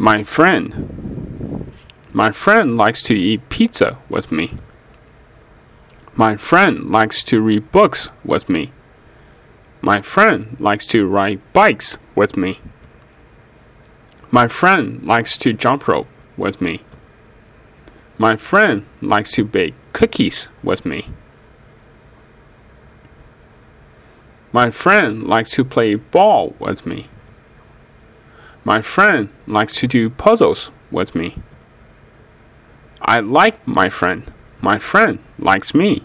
My friend. My friend likes to eat pizza with me. My friend likes to read books with me. My friend likes to ride bikes with me. My friend likes to jump rope with me. My friend likes to bake cookies with me. My friend likes to play ball with me. My friend likes to do puzzles with me. I like my friend. My friend likes me.